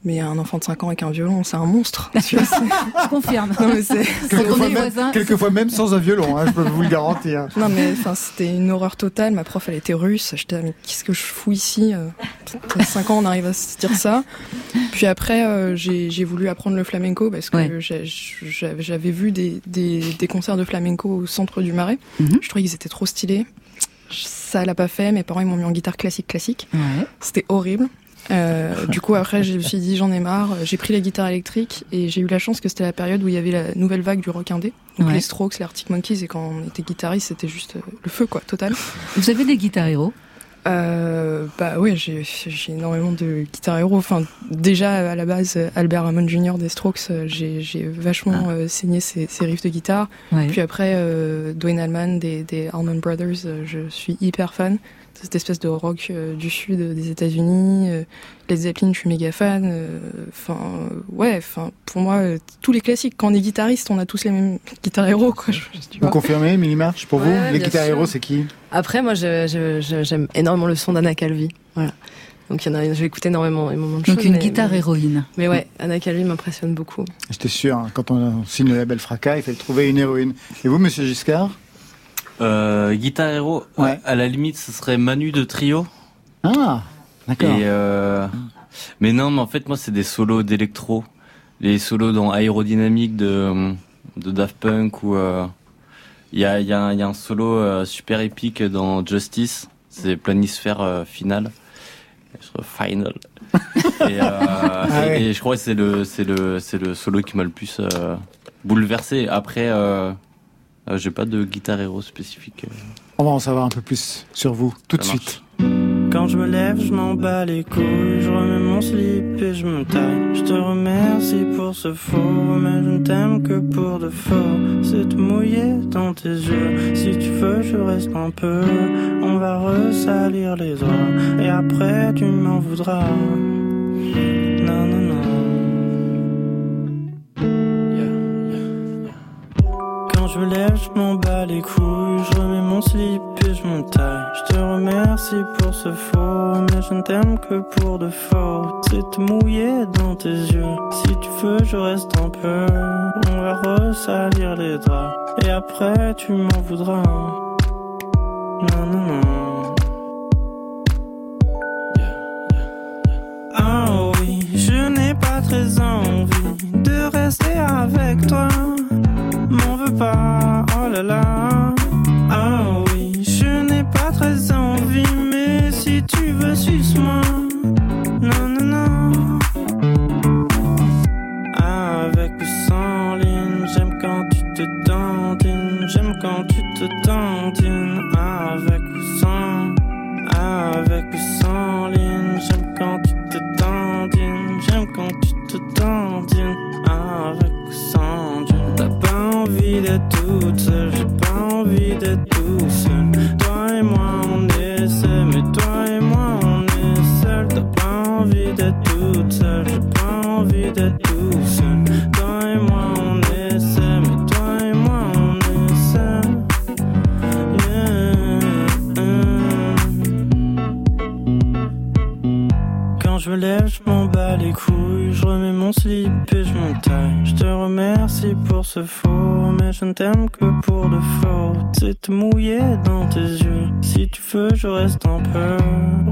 Mais un enfant de 5 ans avec un violon, c'est un monstre. Tu vois, c'est- Je confirme. non, mais c'est- Quelquefois même, voisins, quelquefois même sans un violon, hein, je peux vous le garantir. non, mais enfin, c'était une horreur totale. Ma prof, elle était russe. J'étais, là, mais qu'est-ce que je fous ici euh, À 5 ans, on arrive à se dire ça. Puis après, euh, j'ai j'ai voulu apprendre le flamenco parce que Ouais. j'ai- j'avais vu des, des, des concerts de flamenco au centre du Marais. Mhm. Je trouvais qu'ils étaient trop stylés. Ça l'a pas fait. Mes parents, ils m'ont mis en guitare classique classique. Ouais. C'était horrible. Euh, du coup, après, je me suis dit, j'en ai marre. J'ai pris la guitare électrique et j'ai eu la chance que c'était la période où il y avait la nouvelle vague du rock indé. Donc Ouais. les Strokes, les Arctic Monkeys. Et quand on était guitariste, c'était juste euh, le feu, quoi, total. Vous avez des guitares héros Euh, bah ouais, j'ai énormément de guitares héros. Enfin, déjà à la base, Albert Hammond Jr. des Strokes, euh, j'ai vachement euh, saigné ses, ses riffs de guitare. Ouais. Puis après, euh, Dwayne Allman des, des Allman Brothers, je suis hyper fan. Cette espèce de rock euh, du sud euh, des États-Unis. Euh, Led Zeppelin, je suis méga fan. euh, Enfin, euh, ouais, enfin, pour moi, euh, tous les classiques. Quand on est guitariste, on a tous les mêmes guitares héros, quoi. je- tu Vous vois. confirmez, Milly March, pour Ouais, vous Les guitares héros, c'est qui? Après, moi, j'aime énormément le son d'Anna Calvi. Voilà. Donc, il y en a, j'ai écouté énormément, énormément de Donc choses. une mais- guitare mais- héroïne. Mais ouais, Anna Calvi m'impressionne beaucoup. J'étais sûr, hein, quand on signe le label Fracas, il fallait trouver une héroïne. Et vous, monsieur Giscard? Euh, guitare héros, Ouais. à la limite, ce serait Manu de Trio. Ah, d'accord. Euh, mais non, mais en fait, moi, c'est des solos d'électro, les solos dans aérodynamique de de Daft Punk ou euh, il y a il y a un- il y a un solo euh, super épique dans Justice, c'est planisphère finale, final. et, Ah et- ouais. et je crois que c'est le c'est le c'est le solo qui m'a le plus bouleversé. Après, euh, j'ai pas de guitare héros spécifique. euh. On va en savoir un peu plus sur vous tout de marche. suite. Quand je me lève, je m'en bats les couilles, je remets mon slip et je me taille. Je te remercie pour ce faux, mais je ne t'aime que pour de faux. C'est te mouiller dans tes yeux. Si tu veux, je reste un peu. On va ressalir les draps et après tu m'en voudras. Je me lève, je m'en bats les couilles, je remets mon slip et je me taille. Je te remercie pour ce faux, mais je ne t'aime que pour de faux. C'est te mouiller dans tes yeux. Si tu veux, je reste un peu. On va ressalir les draps et après tu m'en voudras. Non, non, non. Ah oui, je n'ai pas très envie de rester avec toi. Oh là là. Ah oui, je n'ai pas très envie, mais si tu veux, suce-moi. Mon slip et je me taille. Je te remercie pour ce faux, mais je ne t'aime que pour de faux. C'est te mouiller dans tes yeux. Si tu veux, je reste un peu.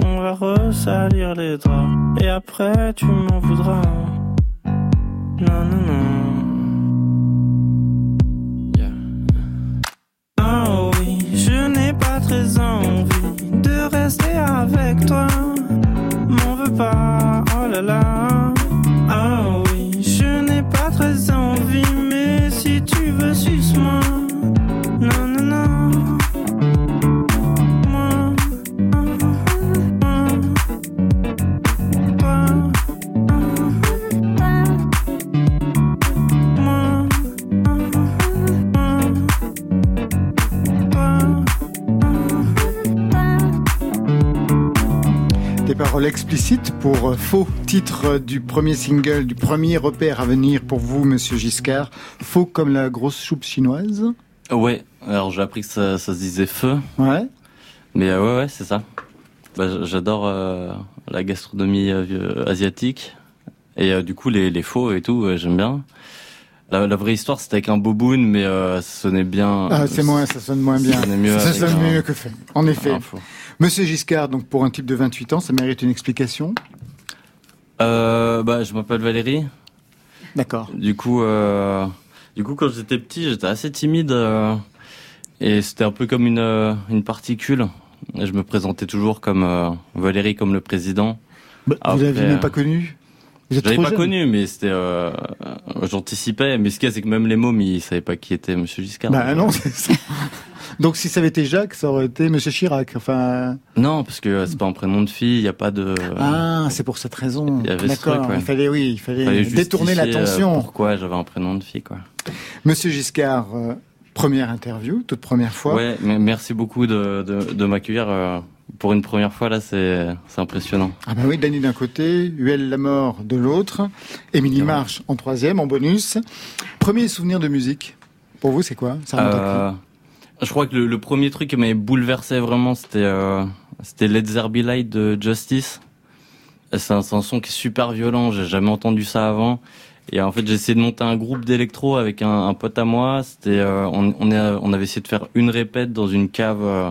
On va ressalir les draps et après tu m'en voudras. Non, non, non. Ah oui, je n'ai pas très envie de rester avec toi. M'en veux pas, oh là là. Ah oui, je n'ai pas très envie, mais si tu veux, suce-moi. Paroles explicites pour euh, faux titre du premier single, du premier repère à venir pour vous, monsieur Giscard. Faux comme la grosse soupe chinoise. Ouais, alors j'ai appris que ça, ça se disait feu. Ouais. Mais euh, ouais, ouais, c'est ça. Bah, J'adore euh, la gastronomie euh, asiatique. Et du coup, les, les faux et tout, j'aime bien. La, la vraie histoire, c'était avec un boboon, mais ça sonnait bien. Ah, c'est moins, ça sonne moins bien. Ça mieux sonne un- mieux que fait. En effet. Monsieur Giscard, donc pour un type de 28 ans, ça mérite une explication. Euh, bah, je m'appelle Valérie. D'accord. Du coup, euh, du coup, quand j'étais petit, j'étais assez timide euh, et c'était un peu comme une euh, une particule. Et je me présentais toujours comme euh, Valérie, comme le président. Bah, vous même euh, pas connu Je l'avais pas jeune. connu, mais c'était, euh, euh, j'anticipais. Mais ce qu'il y a, c'est que même les mômes, ils savaient pas qui était Monsieur Giscard. Bah non, c'est ça. Donc si ça avait été Jacques, ça aurait été Monsieur Chirac. Enfin. Non, parce que euh, c'est pas un prénom de fille, il y a pas de. Ah, c'est pour cette raison. Il y avait ce D'accord. ouais. Il fallait, oui, il fallait, Fallait détourner euh, l'attention. Pourquoi j'avais un prénom de fille, quoi. Monsieur Giscard, euh, première interview, toute première fois. Ouais, mais merci beaucoup de, de, de m'accueillir. euh, pour une première fois, là, c'est, impressionnant. Ah bah oui, Dany d'un côté, Huel Lamort de l'autre, Émilie Marche en troisième, en bonus. Premier souvenir de musique, pour vous, c'est quoi? Ça Euh, je crois que le, le premier truc qui m'avait bouleversé vraiment, c'était euh, c'était Led Zeppelin Light de Justice. C'est un, un son qui est super violent. J'ai jamais entendu ça avant. Et en fait, j'ai essayé de monter un groupe d'électro avec un, un pote à moi. C'était, euh, on, on, est- on avait essayé de faire une répète dans une cave euh,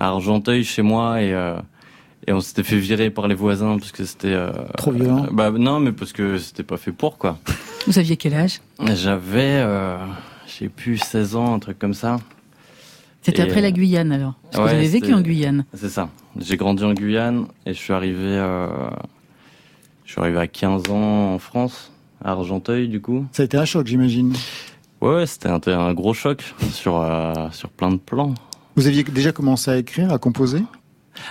à Argenteuil chez moi et euh, et on s'était fait virer par les voisins parce que c'était euh, Trop violent. euh, bah non, mais parce que c'était pas fait pour quoi. Vous aviez quel âge? J'avais, euh, je sais plus, 16 ans, un truc comme ça. C'était après la Guyane alors. Parce que vous avez vécu en Guyane. C'est ça. J'ai grandi en Guyane et je suis arrivé, euh, je suis arrivé à 15 ans en France, à Argenteuil du coup. Ça a été un choc, j'imagine. Ouais, ouais, c'était un, un gros choc sur euh, sur plein de plans. Vous aviez déjà commencé à écrire, à composer?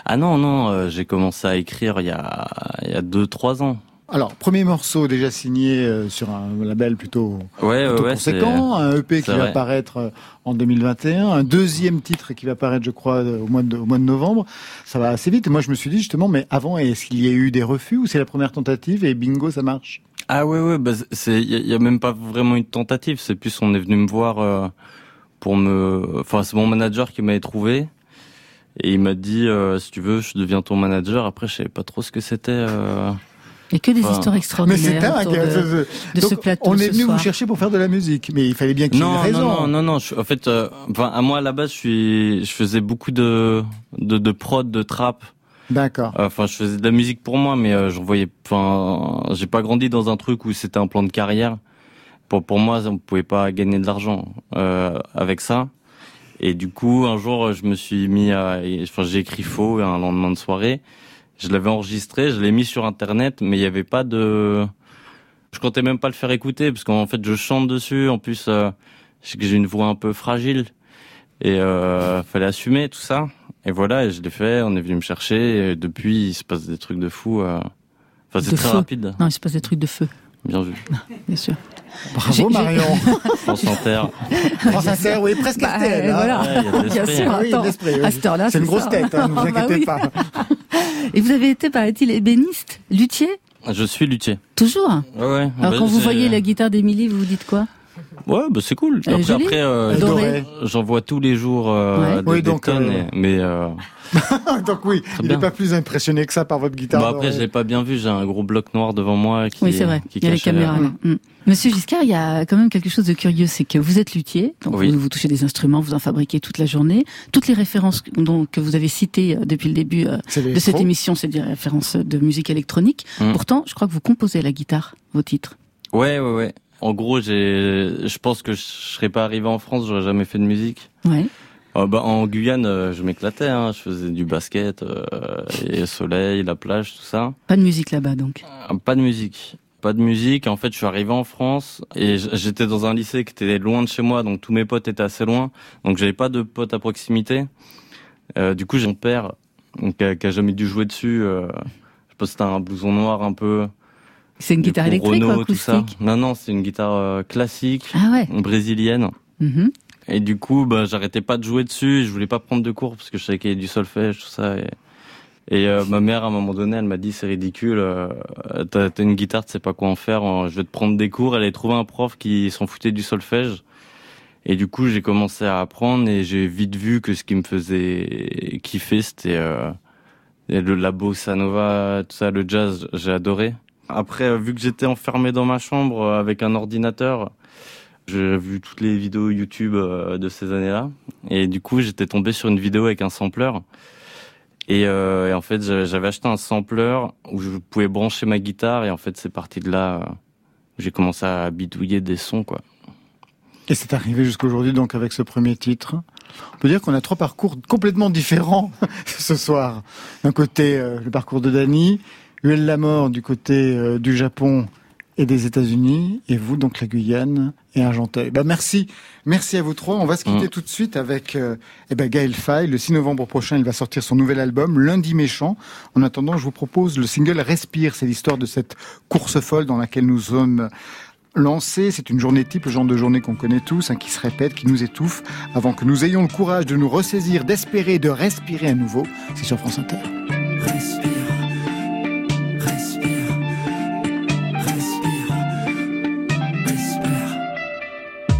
Ah non non, euh, j'ai commencé à écrire il y a il y a deux trois ans. Alors, premier morceau déjà signé euh, sur un label plutôt, Ouais plutôt ouais conséquent, un EP qui va paraître euh, en 2021, un deuxième titre qui va paraître, je crois, au mois de, au mois de novembre. Ça va assez vite. Et moi, je me suis dit justement, mais avant, est-ce qu'il y a eu des refus ou c'est la première tentative et bingo, ça marche? Ah ouais ouais, bah c'est il y, a- y a même pas vraiment une tentative. C'est plus on est venu me voir euh, pour me, enfin c'est mon manager qui m'avait trouvé. Et il m'a dit, euh, si tu veux, je deviens ton manager. Après, je savais pas trop ce que c'était. euh. A que des Enfin, histoires Mais extraordinaires autour de, euh, de ce plateau on est venu vous chercher pour faire de la musique, mais il fallait bien qu'il y ait une Non, raison. non, non, non, non. je- en fait, euh, enfin, à moi à la base, je suis, je faisais beaucoup de, de, de prod, de trap. D'accord. Enfin, je faisais de la musique pour moi, mais euh, j'en voyais. Enfin, j'ai pas grandi dans un truc où c'était un plan de carrière. Pour pour moi, on pouvait pas gagner de l'argent euh, avec ça. Et du coup, un jour, je me suis mis à, enfin, j'ai écrit faux un lendemain de soirée. Je l'avais enregistré, je l'ai mis sur internet, mais il y avait pas de. Je comptais même pas le faire écouter parce qu'en fait, je chante dessus. En plus, euh, j'ai une voix un peu fragile et euh, fallait assumer tout ça. Et voilà, et je l'ai fait. On est venu me chercher. Et depuis, il se passe des trucs de fou. euh. Enfin, c'est très feu. rapide. Non, il se passe des trucs de feu, Bien vu. bien sûr. Bravo Marion. France Inter. France Inter, oui, presque Bah, RTL, hein. voilà. Ouais, Bien sûr, hein. Oui, oui. à cette heure-là, C'est une grosse ça. tête, hein, ne vous Bah inquiétez oui. pas. Et vous avez été, paraît-il, ébéniste, luthier Je suis luthier. Toujours Ouais, ouais. Alors Bah, quand vous voyez la guitare d'Émilie, vous vous dites quoi? Ouais, bah c'est cool. Après, après, euh, j'en vois tous les jours euh, Ouais. des, Oui, des donc, tonnes, euh, mais euh, Donc oui, il bien. n'est pas plus impressionné que ça par votre guitare. bon, après, je l'ai pas bien vu. J'ai un gros bloc noir devant moi qui. Oui, c'est vrai. Qui Il y a les cachait- caméras. Mm. Monsieur Giscard, il y a quand même quelque chose de curieux, c'est que vous êtes luthier, donc Oui. vous, vous touchez des instruments, vous en fabriquez toute la journée. Toutes les références que- donc, que vous avez citées euh, depuis le début euh, de cette émission, c'est des références de musique électronique. Mm. Pourtant, je crois que vous composez à la guitare vos titres. Ouais, ouais, ouais. En gros, j'ai, je pense que je serais pas arrivé en France, j'aurais jamais fait de musique. Ouais. Euh, bah, en Guyane, euh, je m'éclatais. Hein. Je faisais du basket, euh, et le soleil, la plage, tout ça. Pas de musique là-bas, donc. Euh, Pas de musique. Pas de musique. En fait, je suis arrivé en France et j'étais dans un lycée qui était loin de chez moi, donc tous mes potes étaient assez loin. Donc j'avais pas de potes à proximité. Euh, du coup, j'ai mon père donc, qui, a, qui a jamais dû jouer dessus. Euh, je pas si c'était un blouson noir un peu. C'est une guitare électrique Renault, tout ça. acoustique Non, non, c'est une guitare euh, classique, Ah ouais. brésilienne. Mhm. Et du coup, bah, j'arrêtais pas de jouer dessus. Je voulais pas prendre de cours parce que je savais qu'il y avait du solfège, tout ça. Et, euh, ma mère, à un moment donné, elle m'a dit c'est ridicule, euh, t'as une guitare, tu sais pas quoi en faire, euh, je vais te prendre des cours. Elle avait trouvé un prof qui s'en foutait du solfège. Et du coup, j'ai commencé à apprendre et j'ai vite vu que ce qui me faisait kiffer, c'était euh, le la bossa nova, tout ça, le jazz, j'ai adoré. Après, euh, vu que j'étais enfermé dans ma chambre euh, avec un ordinateur, j'ai vu toutes les vidéos YouTube euh, de ces années-là. Et du coup, j'étais tombé sur une vidéo avec un sampler. Et, euh, en fait, j'avais acheté un sampler où je pouvais brancher ma guitare. Et en fait, c'est parti de là. euh, J'ai commencé à bidouiller des sons, quoi. Et c'est arrivé jusqu'aujourd'hui donc avec ce premier titre. On peut dire qu'on a trois parcours complètement différents ce soir. D'un côté, le parcours de Dany, Huel la mort du côté du Japon et des États-Unis, et vous donc la Guyane et Argenteuil. Bah merci, merci à vous trois. On va se quitter tout de suite avec euh, eh ben Gaël Faye. Le 6 novembre prochain, il va sortir son nouvel album Lundi méchant. En attendant, je vous propose le single Respire. C'est l'histoire de cette course folle dans laquelle nous sommes lancés. C'est une journée type, le genre de journée qu'on connaît tous, hein, qui se répète, qui nous étouffe, avant que nous ayons le courage de nous ressaisir, d'espérer, de respirer à nouveau. C'est sur France Inter. Respire,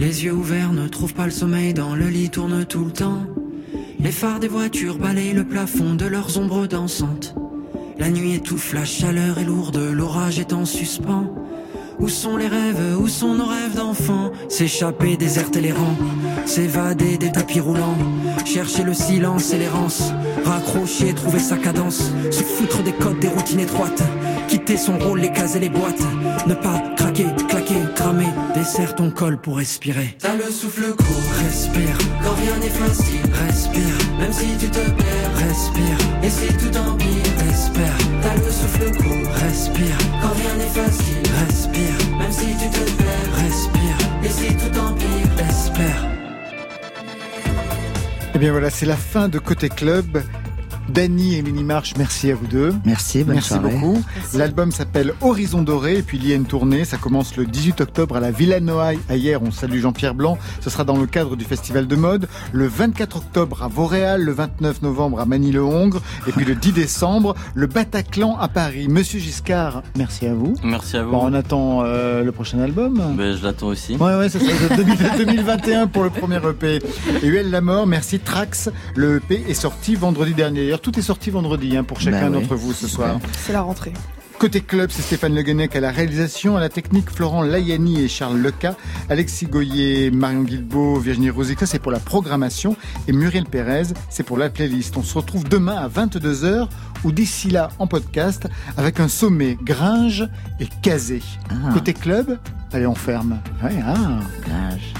Les yeux ouverts ne trouvent pas le sommeil, dans le lit tourne tout le temps. Les phares des voitures balayent le plafond de leurs ombres dansantes. La nuit étouffe, la chaleur est lourde, l'orage est en suspens. Où sont les rêves, où sont nos rêves d'enfants? S'échapper, déserter les rangs, s'évader des tapis roulants, chercher le silence et l'errance, raccrocher, trouver sa cadence, se foutre des codes, des routines étroites, quitter son rôle, les cases et les boîtes, ne pas craquer, claquer, cramer, dessert ton col pour respirer. T'as le souffle court, respire, quand rien n'est facile, respire, même si tu te perds, respire, et si tout empire, espère. T'as le souffle court, respire, quand rien n'est facile, respire, même si tu te perds, respire, et si tout empire, espère. Eh bien voilà, c'est la fin de Côté Club. Dany et Mini Marche, merci à vous deux. Merci, bonne Merci soirée. beaucoup. L'album s'appelle Horizon Doré et puis il y a une tournée. Ça commence le 18 octobre à la Villa Noailles à hier. On salue Jean-Pierre Blanc. Ce sera dans le cadre du Festival de mode. Le 24 octobre à Vauréal, le 29 novembre à Manille-le-Hongre et puis le 10 décembre, le Bataclan à Paris. Monsieur Giscard, merci à vous. Merci à vous. Bon, on attend euh, le prochain album. Ben, je l'attends aussi. Ouais, ouais, ça, de 2000 2021 pour le premier EP. Et UL La Mort, merci Trax. Le EP est sorti vendredi dernier. D'ailleurs, tout est sorti vendredi hein, pour chacun Bah oui, d'entre vous ce soir. C'est la rentrée. Côté club, c'est Stéphane Le Guenec à la réalisation, à la technique, Florent Layani et Charles Leca, Alexis Goyer, Marion Guilbeault, Virginie Rosic, ça c'est pour la programmation, et Muriel Pérez, c'est pour la playlist. On se retrouve demain à 22h, ou d'ici là en podcast, avec un sommet Gringe et Casé. Côté club, allez on ferme. Ouais, ah. Gringe.